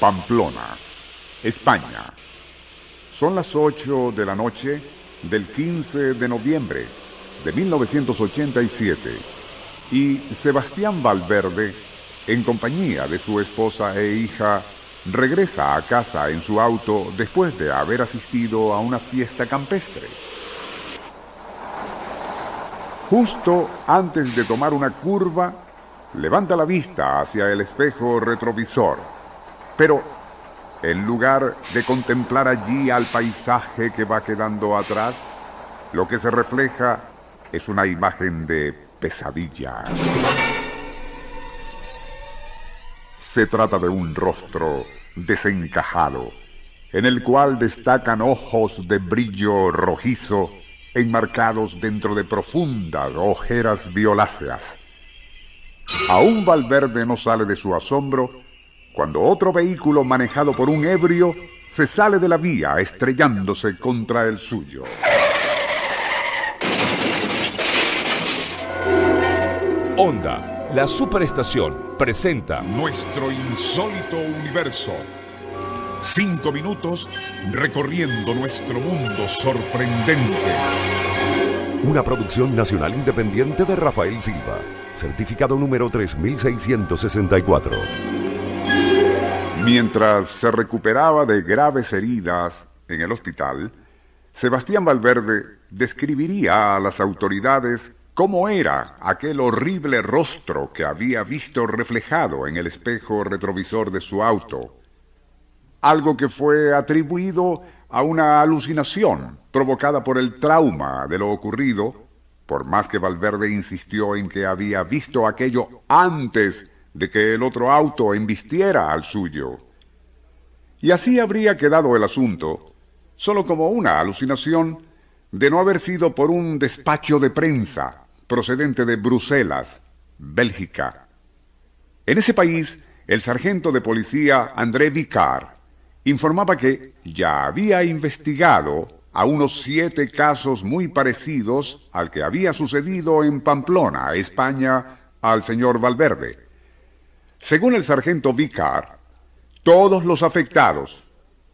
Pamplona, España. Son las 8 de la noche del 15 de noviembre de 1987 y Sebastián Valverde, en compañía de su esposa e hija, regresa a casa en su auto después de haber asistido a una fiesta campestre. Justo antes de tomar una curva, levanta la vista hacia el espejo retrovisor, pero en lugar de contemplar allí al paisaje que va quedando atrás, lo que se refleja es una imagen de pesadilla. Se trata de un rostro desencajado, en el cual destacan ojos de brillo rojizo enmarcados dentro de profundas ojeras violáceas. Aún Valverde no sale de su asombro cuando otro vehículo manejado por un ebrio se sale de la vía estrellándose contra el suyo. Onda, la superestación, presenta Nuestro insólito universo. Cinco minutos recorriendo nuestro mundo sorprendente. una producción nacional independiente de Rafael Silva, certificado número 3664. Mientras se recuperaba de graves heridas en el hospital, Sebastián Valverde describiría a las autoridades cómo era aquel horrible rostro que había visto reflejado en el espejo retrovisor de su auto. Algo que fue atribuido a una alucinación provocada por el trauma de lo ocurrido, por más que Valverde insistió en que había visto aquello antes de que el otro auto embistiera al suyo. Y así habría quedado el asunto, solo como una alucinación de no haber sido por un despacho de prensa procedente de Bruselas, Bélgica. En ese país, el sargento de policía André Vicard informaba que ya había investigado a unos siete casos muy parecidos al que había sucedido en Pamplona, España, al señor Valverde. Según el sargento Vicar, todos los afectados,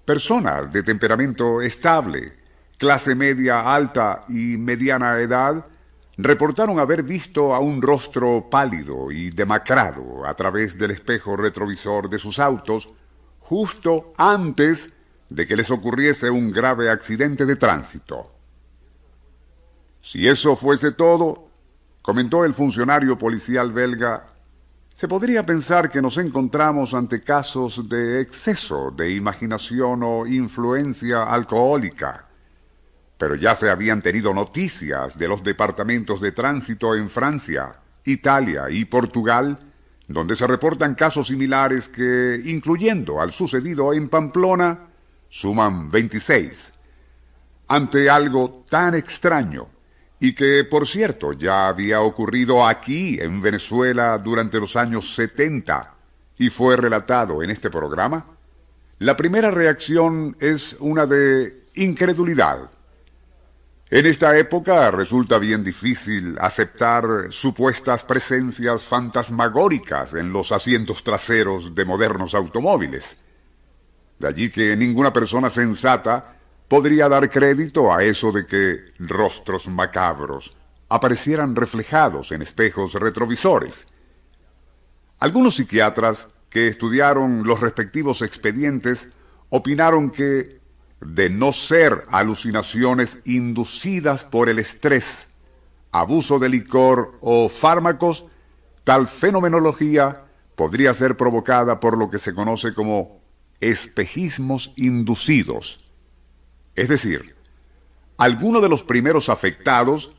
personas de temperamento estable, clase media alta y mediana edad, reportaron haber visto a un rostro pálido y demacrado a través del espejo retrovisor de sus autos justo antes de que les ocurriese un grave accidente de tránsito. Si eso fuese todo, comentó el funcionario policial belga, se podría pensar que nos encontramos ante casos de exceso de imaginación o influencia alcohólica. Pero ya se habían tenido noticias de los departamentos de tránsito en Francia, Italia y Portugal, donde se reportan casos similares que, incluyendo al sucedido en Pamplona, suman 26. Ante algo tan extraño, y que, por cierto, ya había ocurrido aquí, en Venezuela, durante los años 70, y fue relatado en este programa, la primera reacción es una de incredulidad. En esta época resulta bien difícil aceptar supuestas presencias fantasmagóricas en los asientos traseros de modernos automóviles. De allí que ninguna persona sensata podría dar crédito a eso de que rostros macabros aparecieran reflejados en espejos retrovisores. Algunos psiquiatras que estudiaron los respectivos expedientes opinaron que, de no ser alucinaciones inducidas por el estrés, abuso de licor o fármacos, tal fenomenología podría ser provocada por lo que se conoce como espejismos inducidos. Es decir, alguno de los primeros afectados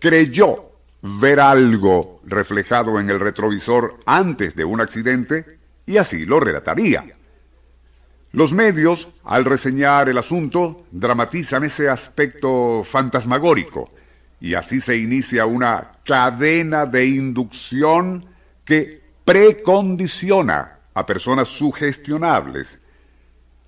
creyó ver algo reflejado en el retrovisor antes de un accidente y así lo relataría. Los medios, al reseñar el asunto, dramatizan ese aspecto fantasmagórico y así se inicia una cadena de inducción que precondiciona a personas sugestionables.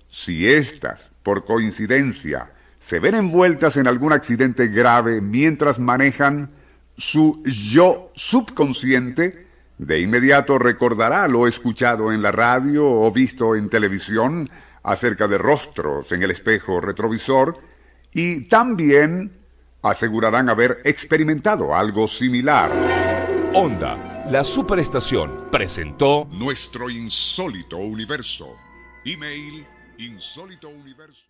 Si éstas, por coincidencia, se ven envueltas en algún accidente grave mientras manejan, su yo subconsciente de inmediato recordará lo escuchado en la radio o visto en televisión acerca de rostros en el espejo retrovisor y también asegurarán haber experimentado algo similar. Onda, la superestación, presentó Nuestro insólito universo. Email insólitouniverso.